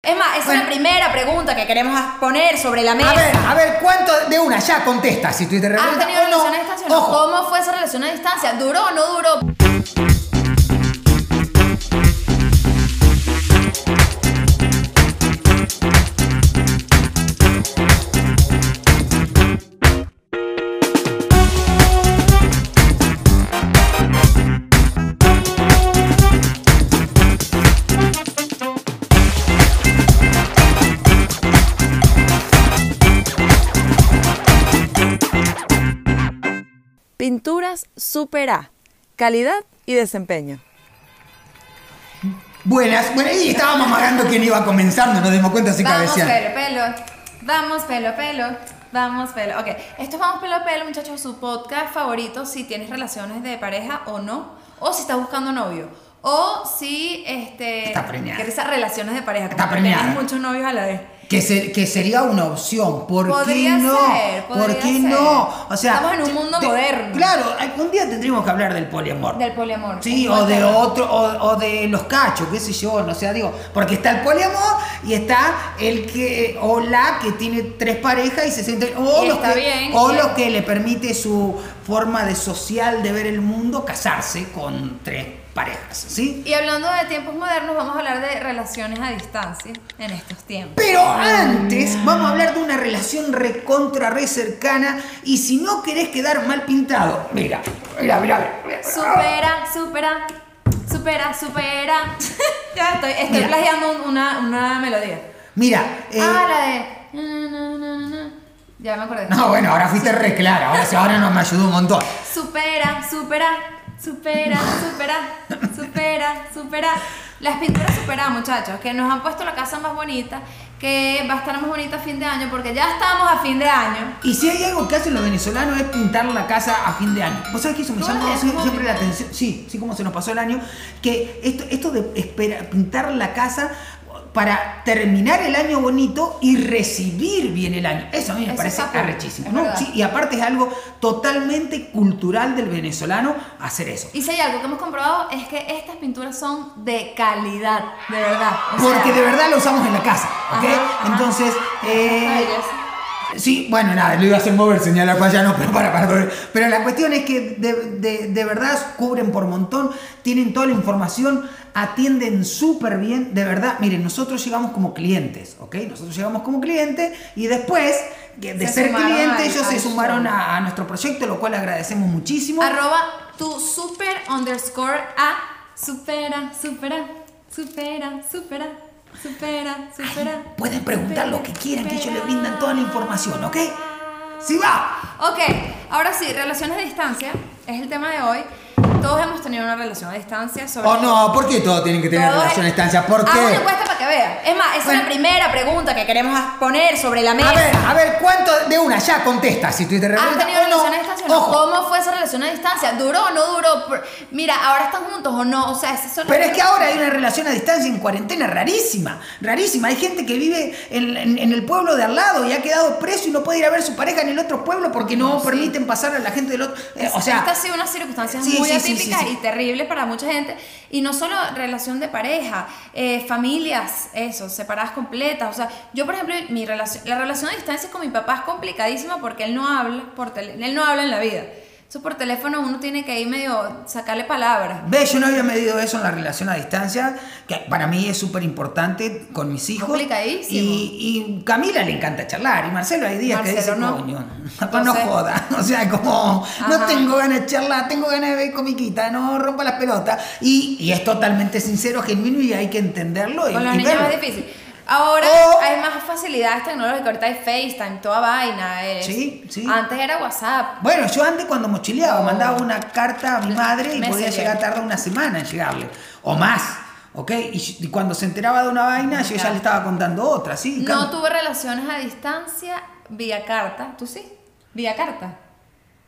Es más, es la primera pregunta que queremos poner sobre la mesa. A ver, a ver, ¿cuánto de una ya contesta si tú te ¿Has tenido relación a distancia o no? ¿Cómo fue esa relación a distancia? ¿Duró o no duró? Pinturas Super A. Calidad y desempeño. buenas, bueno, y estábamos amagando quién iba comenzando, nos dimos cuenta así Vamos cabeceando. pelo, pelo. Vamos pelo, pelo. Vamos pelo. Ok, esto es Vamos pelo, pelo, muchachos, su podcast favorito si tienes relaciones de pareja o no. O si estás buscando novio. O si este, Está preñada. quieres esas relaciones de pareja. Está como que preñada. tienes muchos novios a la vez. Que, se- que sería una opción. ¿Por qué no? ser, ¿Por qué ser. no? O sea, Estamos en un mundo moderno. Claro, algún día tendríamos que hablar del poliamor. Del poliamor. Sí, o de otro, o, o de los cachos, qué sé yo, no sé, digo, porque está el poliamor y está el que, o la que tiene tres parejas y se siente, o, los que, bien, o los que le permite su forma de social de ver el mundo casarse con tres parejas, ¿sí? Y hablando de tiempos modernos, vamos a hablar de relaciones a distancia en estos tiempos. Pero antes vamos a hablar de una relación recontra re cercana y si no querés quedar mal pintado, mira, mira, mira, mira. Supera, supera, supera, supera. ya estoy, estoy Mira. plagiando un- una, una melodía. Mira, eh, ah, la de. Ya me acordé. no, bueno, ahora fuiste re clara, ahora, ahora nos me ayudó un montón. Supera, supera, supera, supera, supera, supera. Las pinturas supera, muchachos, que nos han puesto la casa más bonita, que va a estar más bonita a fin de año, porque ya estamos a fin de año. Y si hay algo que hacen los venezolanos es pintar la casa a fin de año. ¿Vos sabés que eso me ¿Cómo llama siempre la atención? Sí, sí, como se nos pasó el año. Que esto, esto de espera, pintar la casa para terminar el año bonito y recibir bien el año. Eso a mí me Eso parece arrechísimo. ¿no? Sí, y aparte es algo totalmente cultural del venezolano hacer eso. Y si hay algo que hemos comprobado es que estas pinturas son de calidad, de verdad. O Porque sea, de verdad lo usamos en la casa, ¿ok? Ajá, ajá. Entonces, eh. Sí, bueno, nada, lo iba a hacer mover, señalar para allá, no, pero para, para, para. Pero la cuestión es que de, de- de verdad cubren por montón, tienen toda la información, atienden súper bien, de verdad. Miren, nosotros llegamos como clientes, ¿ok? Nosotros llegamos como clientes y después de Se ser clientes, al- ellos se sumaron a, a nuestro proyecto, lo cual agradecemos muchísimo. Arroba tu super underscore a supera, supera, supera, supera, supera, supera. Pueden preguntar lo que quieran, que ellos le supera. brindan toda la información, ¿ok? ¡Sí va! Ok, ahora sí, relaciones a distancia es el tema de hoy. Todos hemos tenido una relación a distancia sobre Oh no, ¿por qué todos tienen que tener Todos- relación a distancia? ¿Por Haz una qué? encuesta para que vean. Es más, esa Bueno. es la primera pregunta que queremos poner sobre la mesa. A ver, a ver, ¿cuánto de una ya contesta si tú te ¿Has tenido no? relación a distancia o no? Ojo, ¿Cómo fue esa relación a distancia? ¿Duró o no duró? Mira, ¿ahora están juntos o no? O sea, esas son Pero es que ahora hay una relación a distancia en cuarentena rarísima, rarísima. Hay gente que vive en, en- en el pueblo de al lado y ha quedado preso y no puede ir a ver a su pareja en el otro pueblo porque no permiten pasar a la gente del otro. eh, o sea, Esta ha sido una circunstancia Sí, muy sí, y terrible para mucha gente. Y no solo relación de pareja, eh, familias, eso, separadas completas. O sea, yo, por ejemplo, mi relación, la relación a distancia con mi papá es complicadísima porque él no habla por tele- él no habla en la vida. Eso por teléfono uno tiene que ir medio sacarle palabras. Ve, yo no había medido eso en la relación a distancia, que para mí es súper importante con mis hijos. Y, y Camila le encanta charlar, y Marcelo hay días que dice, Marcelo no. coño, papá no Entonces- joda. O sea, como, no Ajá. tengo ganas de charlar, tengo ganas de ver comiquita, no rompa las pelotas. Y, y es totalmente sincero, genuino, y hay que entenderlo y, Con los y niños verlo. es difícil. Ahora O- hay más facilidades tecnológicas, ahorita hay FaceTime, toda vaina. es- Sí, sí. Antes era WhatsApp. Bueno, yo antes cuando mochileaba, Oh. mandaba una carta a mi madre y podía llegar tardar una semana en llegarle, o más, ¿ok? Y, y cuando se enteraba de una vaina, yo ya le estaba contando otra, ¿sí? No tuve relaciones a distancia vía carta. ¿Tú sí? Vía carta.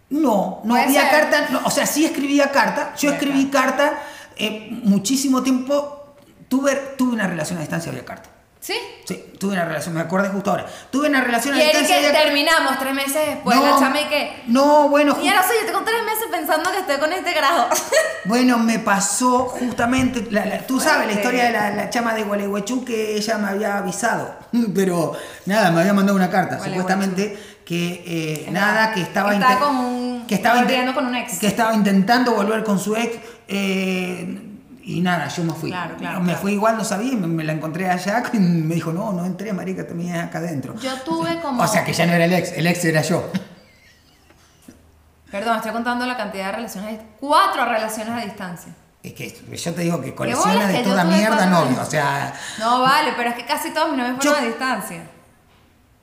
No, no había ser. carta, no, o sea, sí escribía carta, yo Vía escribí carta eh, muchísimo tiempo, tuve, tuve una relación a distancia vía carta. ¿Sí? Sí, tuve una relación, me acordé justo ahora. Tuve una relación a Y distancia. que ya- terminamos tres meses después, la chama y que... No, bueno, Y ahora soy yo tengo tres meses pensando que estoy con este carajo. Bueno, me pasó justamente, la- la- tú sabes la historia de la, la chama de Gualeguaychú que ella me había avisado, pero nada, me había mandado una carta, supuestamente que eh, Que nada, que estaba, que estaba con un- que estaba con un ex. que estaba intentando volver con su ex eh, y nada, yo me fui. Claro, claro, me claro. fui igual, no sabía, me, me la encontré allá y me dijo, no, no entré, marica, me acá adentro. Yo tuve como... O sea que ya no era el ex, el ex era yo. Perdón, estoy contando la cantidad de relaciones... Cuatro relaciones a distancia. Es que yo te digo que colecciona de que toda mierda novio, o sea... No, vale, pero es que casi todos mis novios fueron Yo- a distancia.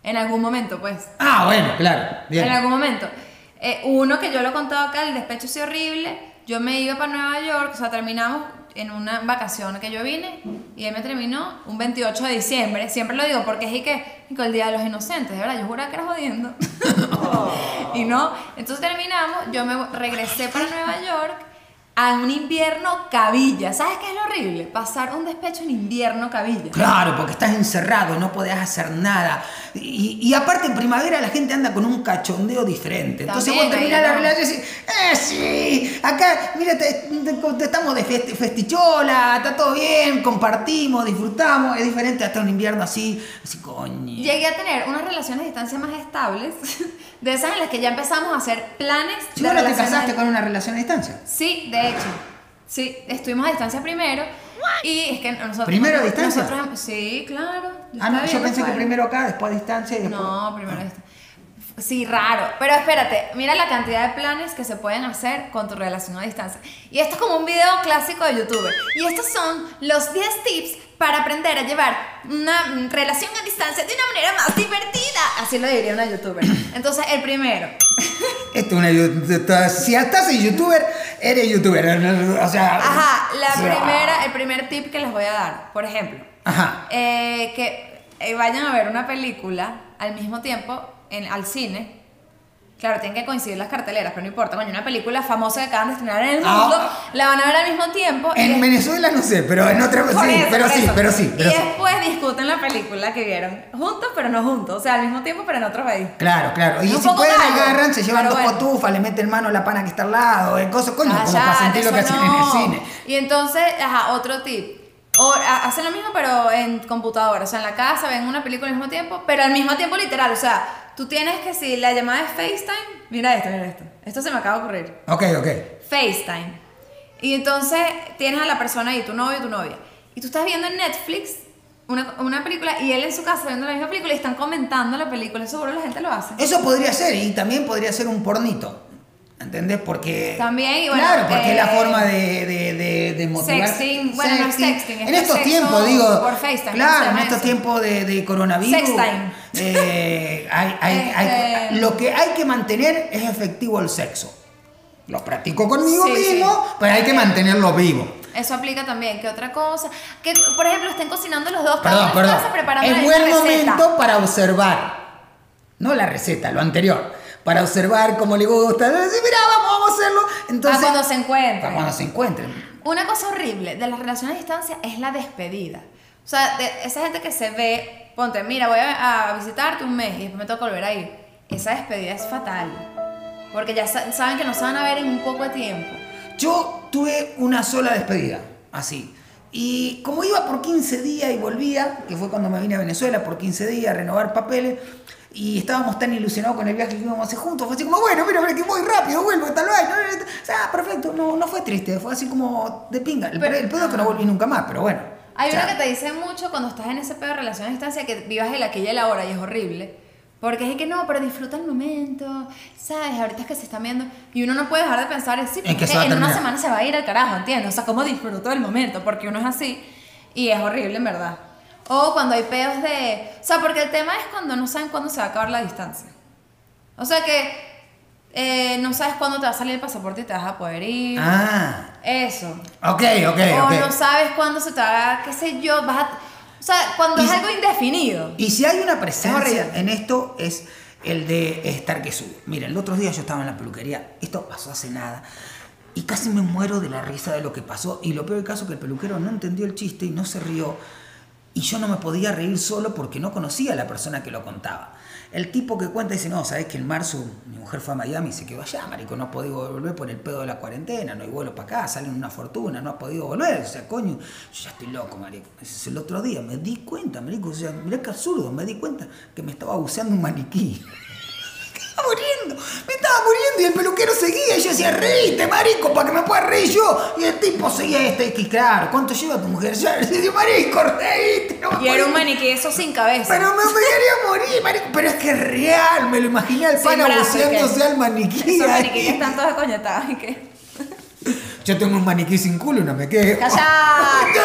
En algún momento, pues. Ah, bueno, claro, bien. En algún momento. Eh, uno que yo lo he contado acá, el despecho sí horrible. Yo me iba para Nueva York, o sea, terminamos en una vacación que yo vine y él me terminó un 28 de diciembre. Siempre lo digo porque es y que el Día de los Inocentes, de verdad, yo juraba que era jodiendo. y no, entonces terminamos, yo me regresé para Nueva York a un invierno cabilla. ¿Sabes qué es lo horrible? Pasar un despecho en invierno cabilla. Claro, porque estás encerrado, no podés hacer nada. Y, y aparte en primavera la gente anda con un cachondeo diferente. Entonces También, vos terminás la relación y decís, eh, sí, acá, mira, te, estamos de festi- festichola, está todo bien, compartimos, disfrutamos. Es diferente hasta un invierno así, así coño. Llegué a tener unas relaciones a distancia más estables, de esas en las que ya empezamos a hacer planes no te casaste con una relación a distancia. Sí, de hecho. Sí, estuvimos a distancia primero. Y es que nosotros. ¿Primero a distancia? nosotros- sí, claro. Ah, no, yo pensé que primero acá, después a distancia y después... No, primero a distancia. Sí, raro. Pero espérate, mira la cantidad de planes que se pueden hacer con tu relación a distancia. Y esto es como un video clásico de YouTube. Y estos son los 10 tips para aprender a llevar una relación a distancia de una manera más divertida. Así lo diría una youtuber. Entonces, el primero. Esto es una yu- Si estás en youtuber, eres youtuber. O sea... Ajá, la o sea, primera, el primer tip que les voy a dar, por ejemplo, Ajá. eh, que eh, vayan a ver una película al mismo tiempo en, al cine. Claro, tienen que coincidir las carteleras, pero no importa. Coño, una película famosa que acaban de estrenar en el Ah. mundo, la van a ver al mismo tiempo. y En des- Venezuela no sé, pero en otra... por Sí, eso, pero sí, eso. pero sí, pero y sí. después discuten la película que vieron, juntos pero no juntos, o sea, al mismo tiempo pero en otro país. Claro, claro. Y Un si pueden agarran, se llevan dos bueno. cotufas, le meten mano a la pana que está al lado, eh, cosas, coño, como para Cállate, sentir lo que eso hacen en el no. cine. Y entonces, ajá, otro tip. O hacen lo mismo, pero en computadora. O sea, en la casa ven una película al mismo tiempo, pero al mismo tiempo literal. O sea, tú tienes que si la llamada es FaceTime, mira esto, mira esto. Esto se me acaba de ocurrir. Ok, ok. FaceTime. Y entonces tienes a la persona ahí, tu novio, tu novia. Y tú estás viendo en Netflix una, una película y él en su casa viendo la misma película y están comentando la película. Eso seguro la gente lo hace. Eso podría ser, y también podría ser un pornito. ¿Entendés? Porque. También, y bueno, Claro, porque eh, es la forma de, de, de, de motivar. Sexting, bueno, no es sexting, es En estos tiempos, digo. por FaceTime, ¿cómo se Claro, en estos tiempos de, de coronavirus. Sextime. eh, hay- hay- hay- Este- lo que hay que mantener es efectivo el sexo. Lo practico conmigo Sí, mismo, sí. pero hay que mantenerlo vivo. Eso aplica también. ¿Qué otra cosa? Que, por ejemplo, estén cocinando los dos. Perdón, perdón. su casa preparando Es buen receta. momento para observar. No la receta, lo anterior. Para observar cómo le gusta. Mira, vamos, vamos a hacerlo. Entonces, Ah, cuando se encuentren. para cuando se encuentren. Una cosa horrible de las relaciones a distancia es la despedida. O sea, de esa gente que se ve, ponte, mira, voy a, visitarte un mes y después me toca volver a ir. Esa despedida es fatal. Porque ya sa- saben que no se van a ver en un poco de tiempo. Yo tuve una sola despedida, así. Y como iba por 15 días y volvía, que fue cuando me vine a Venezuela por 15 días a renovar papeles, y estábamos tan ilusionados con el viaje que íbamos a hacer juntos, fue así como, bueno, mira, mira que voy rápido, vuelvo, tal vez. O sea, perfecto, no, no fue triste, fue así como de pinga. El, Pero- el pedo es que no volví nunca más, pero bueno. Hay O sea, una que te dice mucho cuando estás en ese pedo de relación a distancia que vivas el aquí y el ahora y es horrible. Porque es que no, pero disfruta el momento, ¿sabes? Ahorita es que se están viendo. Y uno no puede dejar de pensar, sí, que porque va a en una semana se va a ir al carajo, ¿entiendes? O sea, ¿cómo disfruto del momento? Porque uno es así y es horrible, en verdad. O cuando hay pedos de... O sea, porque el tema es cuando no saben cuándo se va a acabar la distancia. O sea que eh, no sabes cuándo te va a salir el pasaporte y te vas a poder ir. Ah, Eso. ok, ok, o ok. no sabes cuándo se te va, qué sé yo, vas a... O sea, cuando es algo indefinido. Y si hay una Es presencia en esto es el de estar que sube. Miren, el otro día yo estaba en la peluquería, esto pasó hace nada, y casi me muero de la risa de lo que pasó. Y lo peor del caso es que el peluquero no entendió el chiste y no se rió. Y yo no me podía reír solo porque no conocía a la persona que lo contaba. El tipo que cuenta dice, no, sabes que en marzo mi mujer fue a Miami y se quedó allá, marico, no ha podido volver por el pedo de la cuarentena, no hay vuelo para acá, salen una fortuna, no ha podido volver, o sea, coño, yo ya estoy loco, marico. Ese es el otro día, me di cuenta, marico, o sea, mirá que absurdo, me di cuenta que me estaba buceando un maniquí. Me estaba muriendo, me estaba muriendo y el peluquero seguía y yo decía, reíte, marico, para que me pueda reír yo. Y el tipo seguía este, que claro, ¿cuánto lleva tu mujer? Le decía, marico, reíte. No Y era un maniquí eso sin cabeza. pero me, me quería morir, marico. Pero es que es real, me lo imaginé al pana buceándose al maniquí. Ahí. maniquíes están todos coñetados y que. Yo tengo un maniquí sin culo y no me. Yo estoy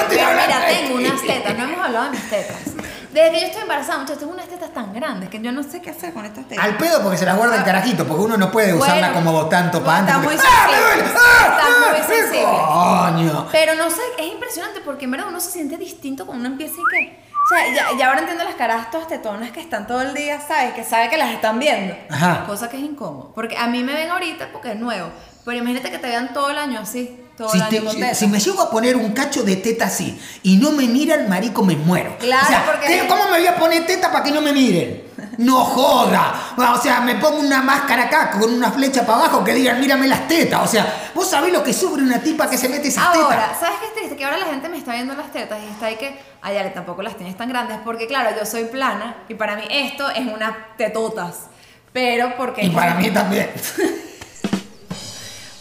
Pero mira, tengo unas tetas, no hemos hablado de mis tetas. Desde que yo estoy embarazada, muchachos, tengo unas tetas tan grandes que yo no sé qué hacer con estas tetas. Al pedo porque se las guarda el carajito, porque uno no puede usarla Bueno, como tanto para antes. está muy ¡Ah, sensible. duele! ¡Ah, Está muy ah, sensible. ¡Coño! Pero no sé, es impresionante porque en verdad uno se siente distinto cuando uno empieza y que. O sea, ya, ya ahora entiendo las caras todas tetonas que están todo el día, ¿sabes? Que sabe que las están viendo. Ajá. Cosa que es incómodo. Porque a mí me ven ahorita porque es nuevo. Pero imagínate que te vean todo el año así. Todo Si, el año te- con si- tetas. si me llego a poner un cacho de teta así y no me miran, marico, me muero. Claro, o sea, porque- ¿qué- ¿cómo me voy a poner teta para que no me miren? No joda. O sea, me pongo una máscara acá con una flecha para abajo que digan, mírame las tetas. O sea, vos sabés lo que sufre una tipa que se mete esas Ahora, tetas. ¿sabes qué es triste? Que ahora la gente me está viendo las tetas y está ahí que, ay, Ale, tampoco las tienes tan grandes, porque claro, yo soy plana y para mí esto es unas tetotas. Pero porque... Y para mí también.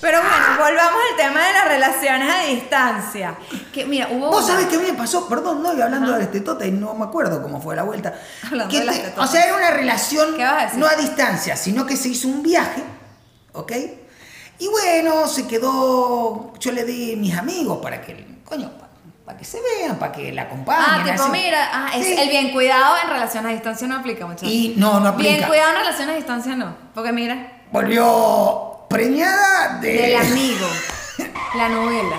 Pero bueno, volvamos al tema de las relaciones a distancia. Que mira, hubo... Vos una- sabés qué me pasó, perdón, no, y hablando de las tetotas y no me acuerdo cómo fue la vuelta. Hablando Que de las te- tetotas. o sea, era una relación ¿Qué vas a decir? no a distancia, sino que se hizo un viaje, ¿ok? Y bueno, se quedó, yo le di mis amigos para que, coño, para, que se vean, para que la acompañen. Ah, tipo, así. mira, ah, es Sí. el bien cuidado en relación a distancia no aplica, muchachos. Y no, no Bien aplica. cuidado en relación a distancia no. Porque mira, Volvió preñada de... del amigo, la novela.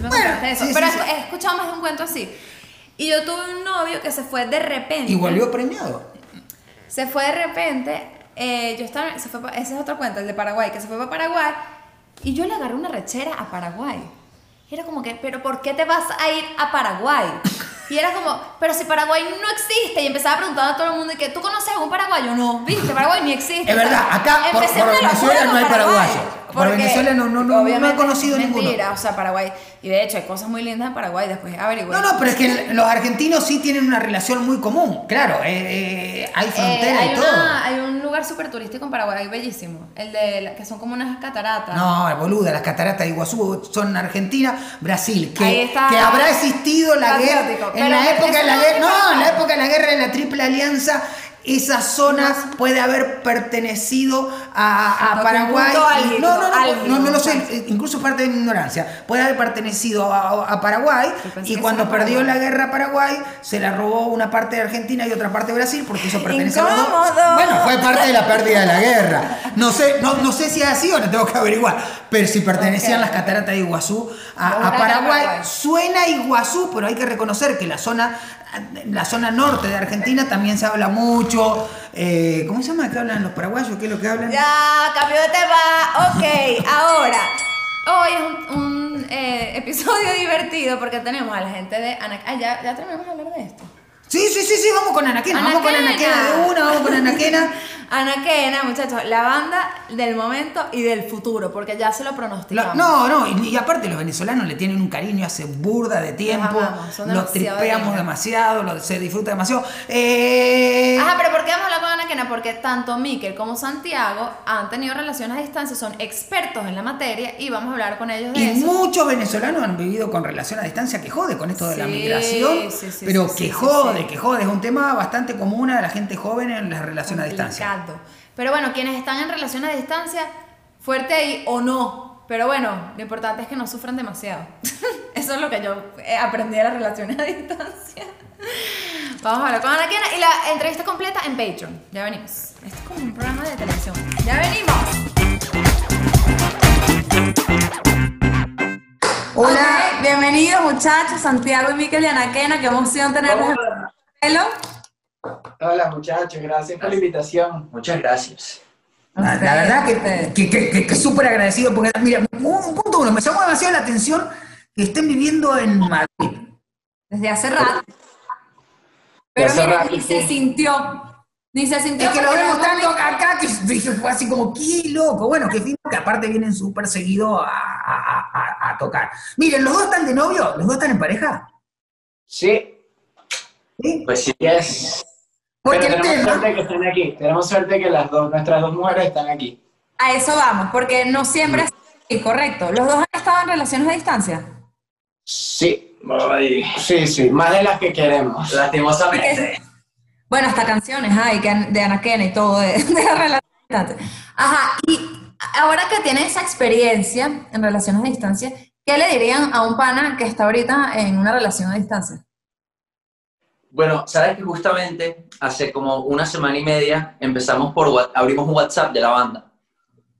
Me Bueno, eso. sí, Pero sí, he- escuchado más de un cuento así. Y yo tuve un novio que se fue de repente. Y volvió preñado. Se fue de repente. eh, yo estaba. Se fue pa- ese es otro cuento, el de Paraguay, que se fue para Paraguay. Y yo le agarré una rechera a Paraguay. Era como que, ¿pero por qué te vas a ir a Paraguay? Y era como, pero si Paraguay no existe. Y empezaba a preguntar a todo el mundo, y que, ¿tú conoces a un paraguayo? No, viste, Paraguay ni existe. Es verdad, acá por- Venezuela no hay Paraguay, paraguayos. Por Venezuela no- no- no- no he conocido es ninguno. Mentira, o sea, Paraguay. Y de hecho, hay cosas muy lindas en Paraguay, después averigüé. No, no, pero es que los argentinos sí tienen una relación muy común. Claro, eh, eh, hay Eh, frontera hay, y todo. una- hay un lugar súper turístico en Paraguay, bellísimo. El de la- que son como unas cataratas. No, boluda, las cataratas de Iguazú son Argentina, Brasil, Ahí que, está. que habrá existido la guerra en la época de la guerra, no, en la época de la guerra de la Triple Alianza, esa zona puede haber pertenecido a, a Toca un Paraguay. y- no, no, no, no, no lo sé, eh, incluso parte de mi ignorancia. Puede haber pertenecido a, a Paraguay y cuando perdió la guerra Paraguay se la robó una parte de Argentina y otra parte de Brasil porque eso pertenece a los dos. Bueno, fue parte de la pérdida de la guerra. No sé, no, no sé si es así o no tengo que averiguar. Pero si pertenecían las cataratas de Iguazú a, Paraguay, Paraguay. suena Iguazú, pero hay que reconocer que la zona, la zona norte de Argentina también se habla mucho. eh, ¿Cómo se llama que hablan los paraguayos? ¿Qué es lo que hablan? Ya, cambio de tema. Ok, ahora. Hoy es un, un, eh, episodio divertido porque tenemos a la gente de Anac. Ah, ya, ya terminamos de hablar de esto. Sí, sí, sí, sí, vamos con Anaquena. Vamos con Anaquena. Anaquena de una, vamos con Anaquena. Anaquena, muchachos, la banda del momento y del futuro, porque ya se lo pronosticamos. no, no, y, y aparte los venezolanos le tienen un cariño hace burda de tiempo. amamos, son Los tripeamos demasiado, lo- se disfruta demasiado. Eh, Ajá, pero ¿por qué vamos a hablar con Anaquena? Porque tanto Miquel como Santiago han tenido relaciones a distancia, son expertos en la materia y vamos a hablar con ellos de Y eso. muchos venezolanos han vivido con relación a distancia que jode con esto de la migración, sí, sí, pero que jode, que jode, es un tema bastante común a la gente joven en las relaciones a distancia. Complicado. Pero bueno, quienes están en relación a distancia, fuerte ahí o no. Pero bueno, lo importante es que no sufran demasiado. Eso es lo que yo eh, aprendí de las relaciones a distancia. Vamos a hablar con Anaquena y la entrevista completa en Patreon. Ya venimos. Esto es como un programa de televisión. Ya venimos. Hola. Bienvenidos muchachos, Santiago y Miquel y Anaquena. Qué emoción tenerlos en Hola. Hola muchachos, gracias por la invitación. Muchas gracias. La, la verdad que, que, que, que- que súper agradecido porque, mira, un, un punto uno, me llamó demasiado la atención que estén viviendo en Madrid. Desde hace rato. Pero hace mira, rato ni se sintió. Ni se sintió. Es que lo vemos tanto acá que dije, fue así como, qué loco. Bueno, que fino que aparte vienen súper seguido a, a- a- a tocar. Miren, ¿los dos están de novio? ¿Los dos están en pareja? Sí, ¿Sí? Pues sí. yes. Porque Pero el tenemos tema... suerte que estén aquí. Tenemos suerte que las dos, nuestras dos mujeres están aquí. A eso vamos, porque no siempre es así, correcto. ¿Los dos han estado en relaciones a distancia? Sí, Ay, sí, sí. Más de las que queremos. lastimosamente. Bueno, hasta canciones hay que de Anaquena y todo de, de relaciones a distancia. Ajá, y ahora que tienen esa experiencia en relaciones a distancia, ¿qué le dirían a un pana que está ahorita en una relación a distancia? Bueno, sabes que justamente hace como una semana y media empezamos por abrimos un WhatsApp de la banda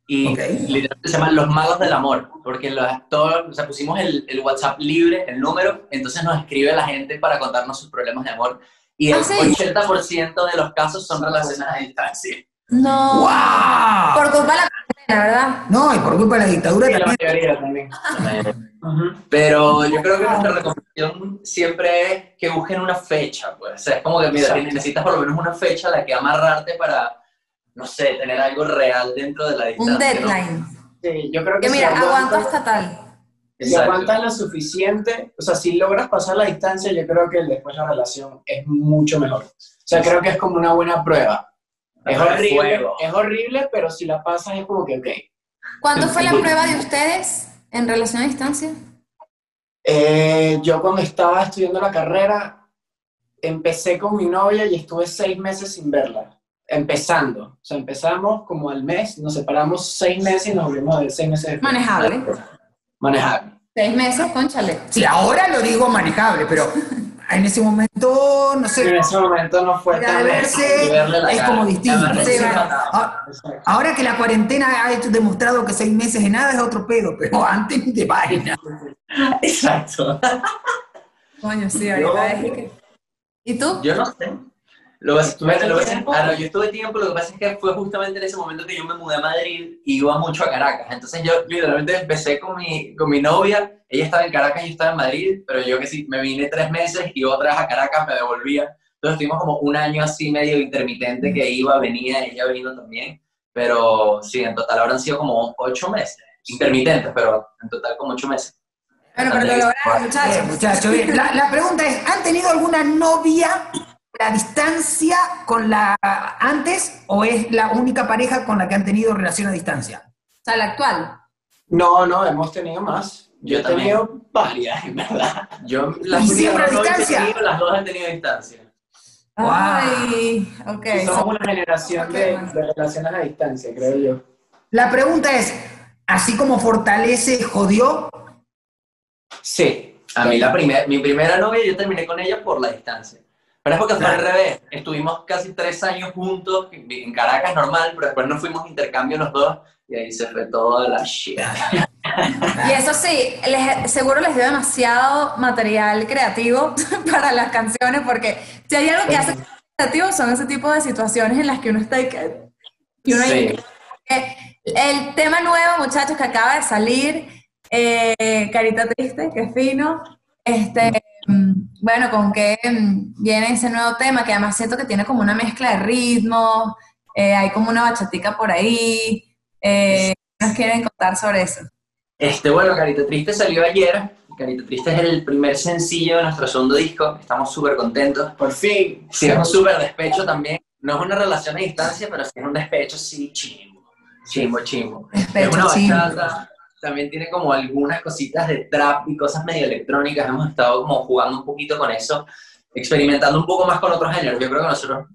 y Ok. literalmente se llaman Los Magos del Amor, porque los, todo, o sea, pusimos el, el WhatsApp libre, el número, entonces nos escribe la gente para contarnos sus problemas de amor y el ¿Ah, sí? 80% de los casos son relaciones a distancia. No. ¡Wow! Por culpa de la cuarentena, ¿verdad? No, y por culpa de la dictadura la también. mayoría también. Ujú. Pero yo creo que nuestra recomendación siempre es que busquen una fecha, pues. O sea, es como que, mira, necesitas por lo menos una fecha a la que amarrarte para, no sé, tener algo real dentro de la distancia. Un ¿no? deadline. Sí, yo creo que Que si mira, aguantas- aguanto hasta tal. Si aguantas lo suficiente, o sea, si logras pasar la distancia, yo creo que después la relación es mucho mejor. O sea, creo que es como una buena prueba. Es horrible, fuego. es horrible, pero si la pasas es como que, ok. ¿Cuándo fue la prueba de ustedes en relación a distancia? Eh, yo cuando estaba estudiando la carrera, empecé con mi novia y estuve seis meses sin verla. Empezando. O sea, empezamos como al mes, nos separamos seis meses y nos volvimos a ver seis meses después. Manejable. Manejable. Seis meses, conchale. Sí, ahora lo digo manejable, pero en ese momento, no En sé, ese momento no fue tan verse y verle la es cara. como distinto. Ah. Ahora que la cuarentena ha hecho demostrado que seis meses de nada es otro pedo, pero antes ni de vaina. Exacto. Coño, sí, ahorita es que... ¿Y tú? Yo no sé. Lo, que- ¿Estuviste lo que- ah, no, yo estuve tiempo, lo que pasa es que fue justamente en ese momento que yo me mudé a Madrid y iba mucho a Caracas. Entonces yo literalmente empecé con mi, con mi novia, ella estaba en Caracas y yo estaba en Madrid, pero yo que sí, me vine tres meses, iba otra vez a Caracas, me devolvía. Entonces estuvimos como un año así medio intermitente que iba, venía, ella vino también. Pero sí, en total habrán sido como ocho meses. Intermitentes, pero en total como ocho meses. Bueno, pero lo lograron, Eh, muchachos. muchachos, bien. La, la pregunta es, ¿han tenido alguna novia a distancia con la antes o es la única pareja con la que han tenido relación a distancia? O sea, la actual. No, no, hemos tenido más. Yo Yo he también. tenido varias, en verdad. Yo las ¿Y siempre a distancia? tenido, las dos han tenido distancia. Wow. Ay, ok. Somos so- una generación de, de relaciones a distancia, creo yo. La pregunta es, así como fortalece, jodió, Sí. A mí la primera, mi primera novia yo terminé con ella por la distancia. Pero es porque fue al revés. Estuvimos casi tres años juntos en Caracas normal, pero después nos fuimos a intercambio los dos y ahí se fue toda la shit. Y eso sí, les- seguro les dio demasiado material creativo para las canciones, porque si hay algo que hace creativo son ese tipo de situaciones en las que uno está y que... y uno Sí. Eh, El tema nuevo, muchachos, que acaba de salir, eh, Carita Triste, que fino. Este, bueno, con que mm, viene ese nuevo tema, que además siento que tiene como una mezcla de ritmos, eh, hay como una bachatica por ahí. Eh, ¿qué nos quieren contar sobre eso? Este, bueno, Carita Triste salió ayer. Carita Triste es el primer sencillo de nuestro segundo disco. Estamos súper contentos. Por fin. Sí, es un súper despecho también. No es una relación a distancia, pero sí es un despecho, sí, chimbo. Chimbo, chimbo. Despecho es una chimbo. bachata. También tiene como algunas cositas de trap y cosas medio electrónicas. Hemos estado como jugando un poquito con eso, experimentando un poco más con otros géneros. Yo creo que nosotros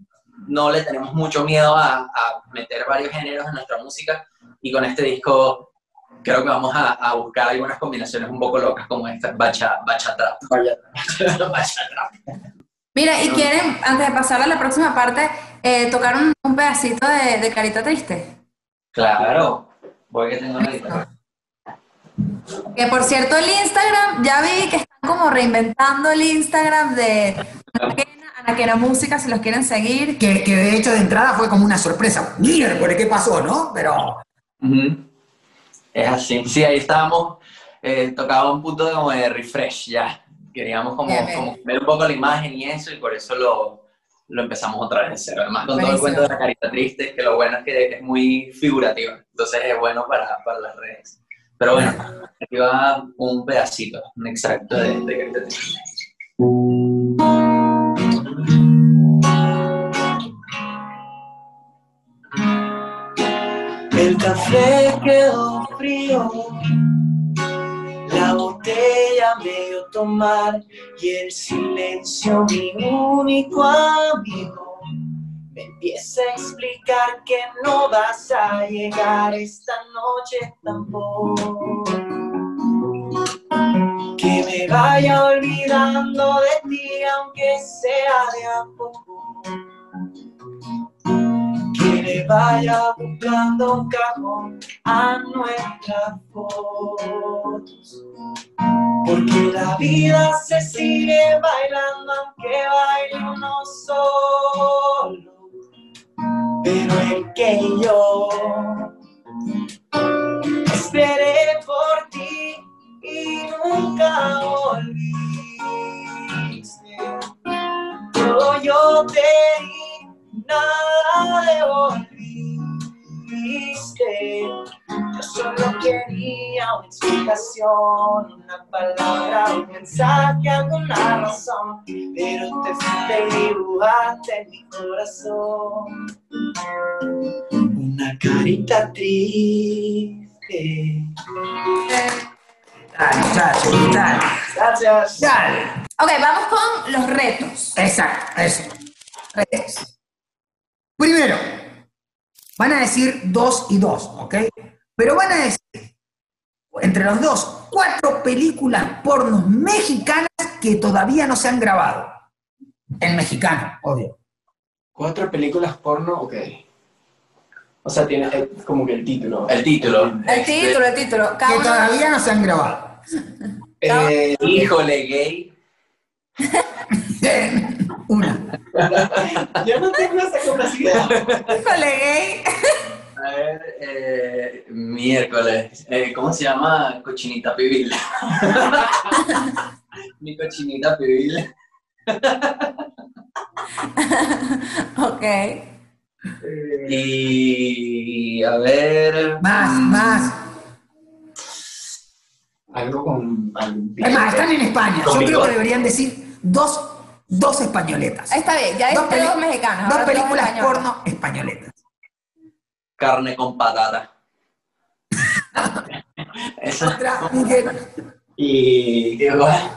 no le tenemos mucho miedo a, a meter varios géneros en nuestra música y con este disco creo que vamos a, a buscar algunas combinaciones un poco locas como esta, bacha, bacha trap. Vaya. Bacha trap. Mira, y quieren, antes de pasar a la próxima parte, eh, tocar un, un pedacito de, de Carita Triste. Claro, voy que tengo la guitarra. Que por cierto, el Instagram, ya vi que están como reinventando el Instagram de Anaquena, Anaquena Música, si los quieren seguir. que, que de hecho de entrada fue como una sorpresa. Miércoles, ¿qué pasó, no? Pero Ujú. Es así. Sí, ahí estábamos, eh, tocaba un punto de, como de refresh ya. Queríamos como, Bien, bien. como ver un poco la imagen y eso, y por eso lo, lo empezamos otra vez de cero. Además, con todo el cuento de la carita triste, que lo bueno es que es muy figurativa. Entonces es bueno para, para las redes. Pero bueno, aquí va un pedacito, un extracto de, de. El café quedó frío, la botella medio tomar y el silencio mi único amigo. Me empieza a explicar que no vas a llegar esta noche tampoco. Que me vaya olvidando de ti aunque sea de a poco que le vaya buscando un cajón a nuestras fotos. Porque la vida se sigue bailando aunque baile uno solo. Pero el que yo esperé por ti y nunca volviste. Todo yo te di, nada Yo solo quería una explicación, una palabra, un mensaje, alguna razón. Pero te fuiste y dibujaste en mi corazón una carita triste. Dale, muchachos, dale. Gracias. Dale. Ok, vamos con los retos. Exacto, eso. Retos. Primero, van a decir dos y dos, ¿ok? Pero van a decir, entre los dos, cuatro películas pornos mexicanas que todavía no se han grabado. En mexicano, obvio. Cuatro películas porno, ok. O sea, tiene eh, como que el título. El título. El título, el título. Cada Que uno- todavía no se han grabado. Eh, Híjole, gay. Una. yo no tengo esa capacidad. Híjole, gay. A ver, eh, miércoles. Eh, ¿Cómo se llama? Cochinita pibil. Mi cochinita pibil. Ok. Y a ver. Más, más. Algo con. algún- Es más, están en España. Yo creo que deberían decir dos, dos españoletas. Está bien, ya Dos hay peli- dos mexicanos. Dos películas españoles. porno españoletas. Carne con patata. Eso. Otra, Miguel. Y. Igual.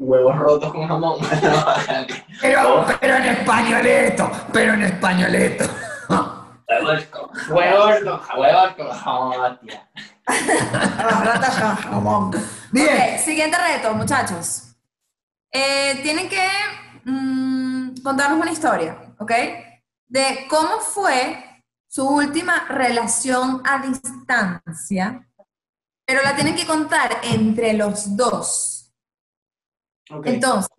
Huevos rotos con jamón. Pero, pero en españoleto, pero en españoleto. Huevos con- Huevos con huevos con jamón, tía. Bien. Ok, siguiente reto, muchachos. Eh, tienen que mm, contarnos una historia, ¿ok? De cómo fue su última relación a distancia, pero la tienen que contar entre los dos. Entonces,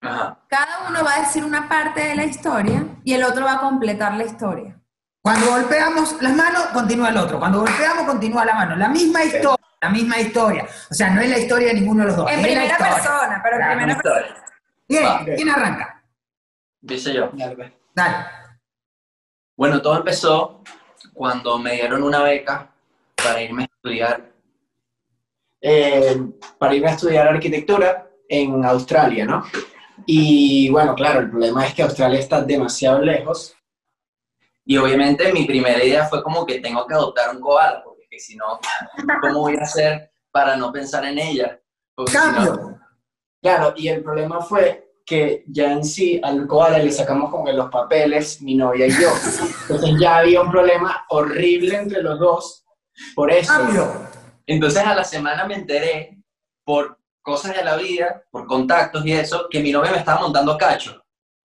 Ajá. cada uno va a decir una parte de la historia y el otro va a completar la historia. Cuando golpeamos las manos, continúa el otro. Cuando golpeamos, continúa la mano. La misma historia, la misma historia. O sea, no es la historia de ninguno de los dos. En es la primera historia. persona, pero en primera persona. Bien, Va. ¿quién arranca? Dice yo. Dale. Dale. Bueno, todo empezó cuando me dieron una beca para irme a estudiar. Eh, para irme a estudiar arquitectura en Australia, ¿no? Y bueno, claro, el problema es que Australia está demasiado lejos. Y obviamente mi primera idea fue como que tengo que adoptar un koala, porque que si no, ¿cómo voy a hacer para no pensar en ella? Porque si no- Cambio. Claro, y el problema fue que ya en sí al koala le sacamos como que los papeles, mi novia y yo. Entonces ya había un problema horrible entre los dos. Por eso. Cambio. Entonces a la semana me enteré, por cosas de la vida, por contactos y eso, que mi novia me estaba montando cacho.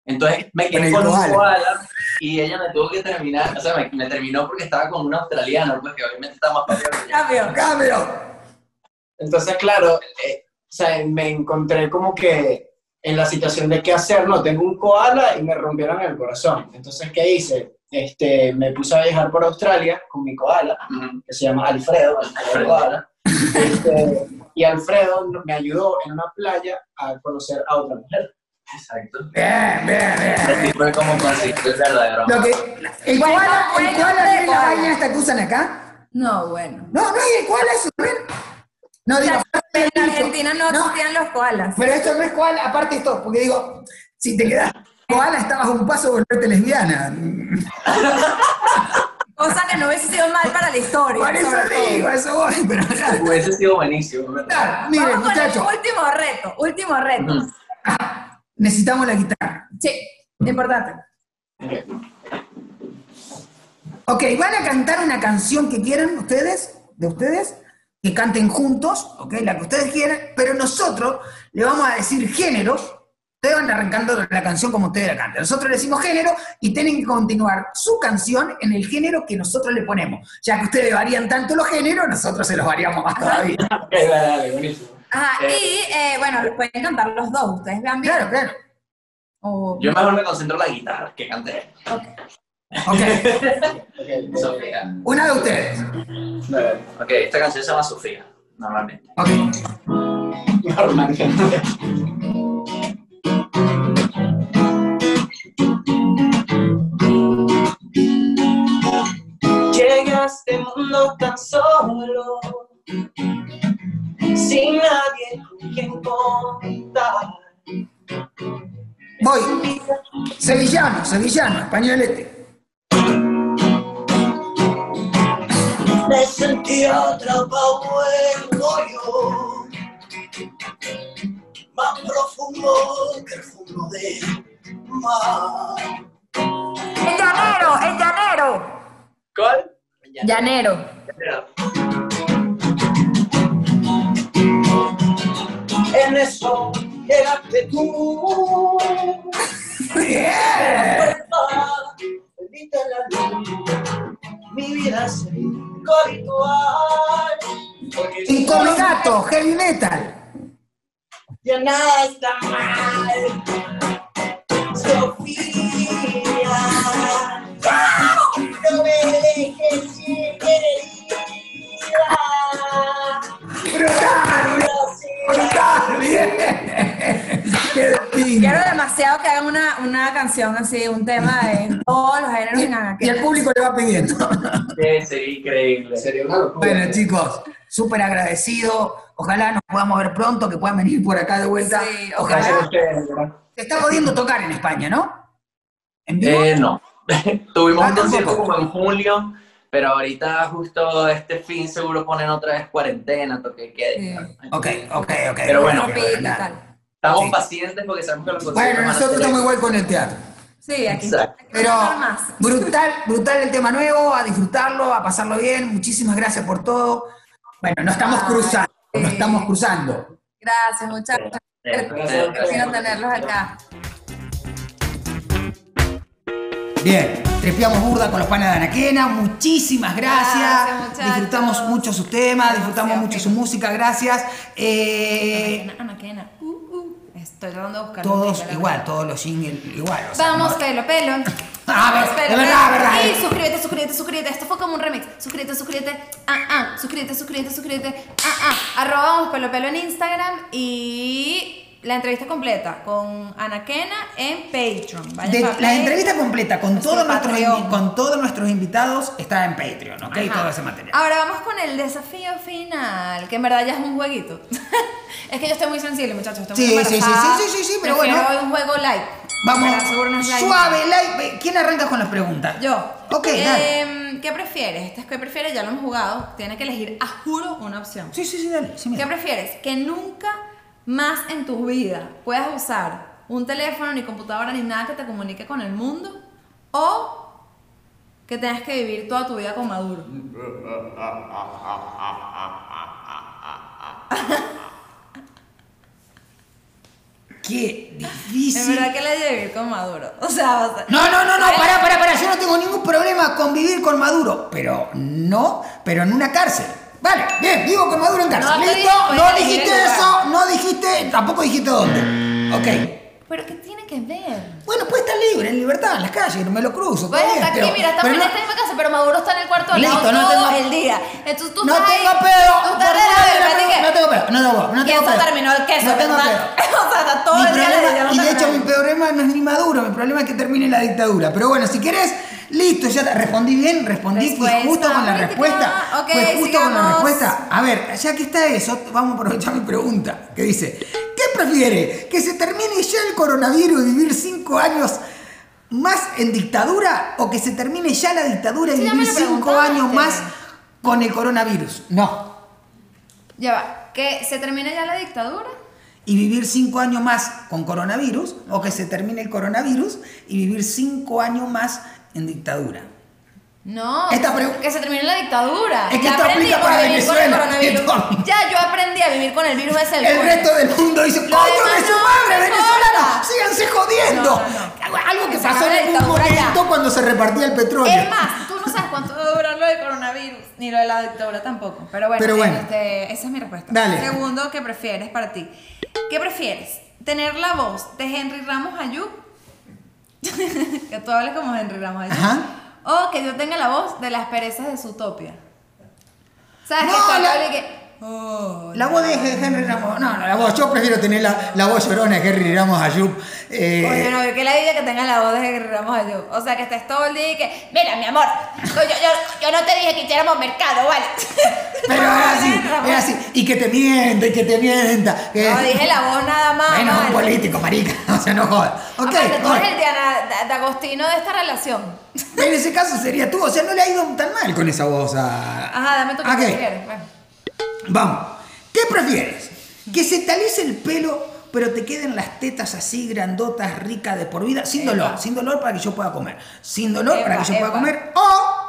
Entonces me quedé con un koala. Y ella me tuvo que terminar, o sea, me, me terminó porque estaba con un australiano, pues que obviamente está más yo. Cambio. Cambio. Entonces, claro, eh, o sea, me encontré como que en la situación de qué hacer, no, tengo un koala y me rompieron el corazón. Entonces, ¿qué hice? Este, me puse a viajar por Australia con mi koala, Ujú. que se llama Alfredo, Alfredo koala. Este, y Alfredo me ayudó en una playa a conocer a otra mujer. Exacto. Bien, bien, bien. Así fue como conseguí el verdadero Lo que, el Bueno, koala, el bueno, koala de es la koala. vaina esta que usan acá. No, bueno. No, no hay el koala ¿ven? No, digo, En Argentina no existían los koalas. Pero esto no es koala, aparte esto, porque digo, si te quedas koala, estabas a un paso de volverte lesbiana. Cosa que no hubiese sido mal para la historia. Por eso digo, eso voy, pero. Hubiese sido buenísimo, ¿verdad? Claro, miren, Vamos con el muchachos, último reto, último reto. Necesitamos la guitarra. Sí, importante. Ok, van a cantar una canción que quieran ustedes, de ustedes, que canten juntos, ok, la que ustedes quieran, pero nosotros le vamos a decir géneros. Ustedes van arrancando la canción como ustedes la cantan. Nosotros le decimos género y tienen que continuar su canción en el género que nosotros le ponemos. Ya que ustedes varían tanto los géneros, nosotros se los variamos más todavía. Dale, dale, buenísimo. Ajá, Eh. y eh, bueno, los pueden cantar los dos, ustedes vean bien. Claro, claro. O- Yo mejor me concentro en la guitarra que canté. ok. Ok, Sofía. una de ustedes. Ok, esta canción se llama Sofía, normalmente. Ok. Normalmente. Llegué a este mundo tan solo, sin nadie con quien contar. Voy. Sevillano, sevillano, españolete. Me sentí atrapado en el hoyo, más profundo que el fondo del mar. ¡El llanero! ¡El llanero! ¿Cuál? Llanero. En eso llegaste tú. Bendita la luz, mi vida es Y gato, heavy metal. ya nada está mal. Sofía, no me dejes ir, querida. Bien. Quiero demasiado que hagan una, una canción así, un tema de todos los géneros en Y el público le va pidiendo. Sí, sería increíble. Sería una locura. Bueno, chicos, súper agradecido. Ojalá nos podamos ver pronto, que puedan venir por acá de vuelta. Sí, Ojalá. Se está pudiendo tocar en España, ¿no? ¿En vivo? Eh, no. Tuvimos Ah, un concierto como en julio, pero ahorita justo este fin seguro ponen otra vez cuarentena, toque quede. Ok, ok, ok. Pero bueno. Estamos Sí. pacientes porque sabemos que los conciertos Bueno, nosotros estamos igual con el teatro. Sí, aquí. Exacto. Pero brutal, brutal el tema nuevo, a disfrutarlo, a pasarlo bien. Muchísimas gracias por todo. Bueno, no estamos Ay, cruzando, no sí. estamos cruzando. Gracias, muchachos. Gracias. Quiero tenerlos acá. Bien, trepeamos burda con los panes de Anaquena, muchísimas gracias. Gracias, disfrutamos mucho su tema, disfrutamos mucho su música, gracias. Eh, Anaquena, Anaquena. Uh, uh. Estoy tratando de buscar. todos igual, todos los jingles igual. o sea, Vamos, no- pelo, pelo. Ah, ver, verdad, verdad. Y suscríbete, suscríbete, suscríbete. Esto fue como un remix. Suscríbete, suscríbete. Ah, ah. Suscríbete, suscríbete, suscríbete. Ah, ah. Arroba vamos, pelo, pelo en Instagram. Y la entrevista completa con Anaquena en Patreon. Vayan De- pa' la entrevista completa con, todos nuestros, con todos nuestros invitados está en Patreon, ¿ok? Ajá. Todo ese material. Ahora vamos con el desafío final, que en verdad ya es un jueguito. es que yo estoy muy sensible, muchachos. Estoy Sí, muy sí, sí, sí, sí, sí, sí, pero Prefiero bueno. un juego light. Vamos, light. suave, light. ¿Quién arranca con las preguntas? Yo. Ok, dale. Em, ¿Qué prefieres? Este es que prefieres, ya lo hemos jugado. Tiene que elegir a juro una opción. Sí, sí, sí, dale. sí. ¿Qué prefieres? Que nunca más en tu vida puedas usar un teléfono, ni computadora, ni nada que te comunique con el mundo. O que tengas que vivir toda tu vida con Maduro. Qué difícil. verdad que le de vivir con Maduro. O sea, o sea- No, no, no, no, pará, pará, pará. Yo no tengo ningún problema con vivir con Maduro. Pero no, pero en una cárcel. Vale, bien, vivo con Maduro en cárcel. No ¿Listo? digo, No elegir dijiste eso, no dijiste, tampoco dijiste dónde. Ok. Pero que tiene que que ver? Bueno, puede estar libre, en libertad, en las calles, me lo cruzo. Pues está está aquí, pero- mira, pero en no- esta misma casa, pero Maduro está en el cuarto al Listo, lado no todo tengo- el día. Entonces tú no estás tengo pedo. Tú estás de la no, no tengo pedo. No tengo, no ¿Quién tengo pedo. terminó el queso, No tengo pedo. o sea, está todo Mi el día problema- leyendo y de hecho mi problema no es ni Maduro, mi problema es que termine la dictadura. Pero bueno, si querés, listo, ya respondí bien, respondí Respuesta justo con la respuesta. Ok, fue justo con la respuesta. A ver, ya que está eso, vamos a aprovechar mi pregunta, que dice, ¿qué prefiere? ¿Que se termine ya el coronavirus y vivir cinco años más en dictadura o que se termine ya la dictadura y Sí, vivir cinco años más con el coronavirus? No. Ya va, que se termine ya la dictadura. y vivir cinco años más con coronavirus o que se termine el coronavirus y vivir cinco años más en dictadura. No, Esta que, se termine la dictadura. Es que Ya esto aprendí aplica para vivir con Venezuela, el. Ya yo aprendí a vivir con el virus ese El coño. resto del mundo dice, ¡coño de su madre, importa. ¡Síganse jodiendo! No, no, Algo que se pasó en un momento cuando se repartía el petróleo. Es más, tú no sabes cuánto va a durar lo del coronavirus, ni lo de la dictadura tampoco. Pero bueno, Pero bueno. este, esa es mi respuesta. Dale. Segundo, ¿qué prefieres para ti? ¿Qué prefieres? ¿Tener la voz de Henry Ramos Ayub? que tú hables como Henry Ramos. Ajá. O que yo tenga la voz de las perezas de Zootopia. ¿Sabes? No, que la- que... Oh, La voz de Henry Ramos. No, no, la voz. Yo prefiero tener la, la voz llorona de Henry Ramos Ayub. Eh, Coño, no, que la diga que tenga la voz de Henry Ramos Ayub. O sea, que estés todo el día y que, mira, mi amor, yo, yo, yo no te dije que hiciéramos mercado, ¿vale? pero es así, es así. Y que te mienta, y que te mienta. que- No, dije la voz nada más. Bueno, es un vale. político, marica. O sea, no jodas. Ok, Aparte, tú eres el Diana de, de Agostino de esta relación. En ese caso sería tú. O sea, no le ha ido tan mal con esa voz a. Ajá, dame tu que Ok, prefieres. Bueno. Vamos. ¿Qué prefieres? ¿Que se te alice el pelo, pero te queden las tetas así grandotas, ricas de por vida? Sin dolor. Sin dolor para que yo pueda comer. Sin dolor para que yo pueda comer. O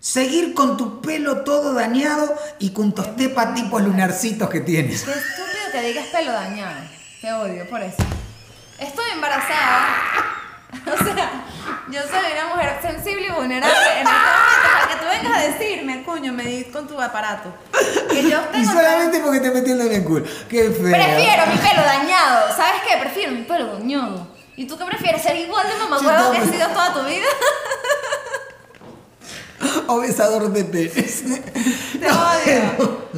seguir con tu pelo todo dañado y con tus tepas tipo lunarcitos que tienes. Qué estúpido que digas pelo dañado. Te odio por eso. Estoy embarazada. O sea, yo soy una mujer sensible y vulnerable en este para que tú vengas a decirme, coño, me di con tu aparato. Que yo Y tengo solamente porque te metiendo en el culo. Qué feo. Prefiero mi pelo dañado. ¿Sabes qué? Prefiero mi pelo dañado. ¿Y tú qué prefieres? ¿Ser igual de mamagüevo que has sido toda tu vida? O besador de penes. Te odio.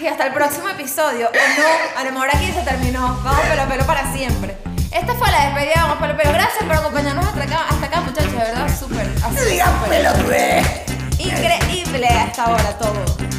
Y hasta el próximo episodio. O no, a lo mejor aquí se terminó. Vamos pelo a pelo para siempre. Esta fue la despedida de Vamos pelo a pelo. Gracias por acompañarnos hasta acá, hasta acá muchachos. De verdad, súper. Súper. pelotudez. Increíble hasta ahora todo.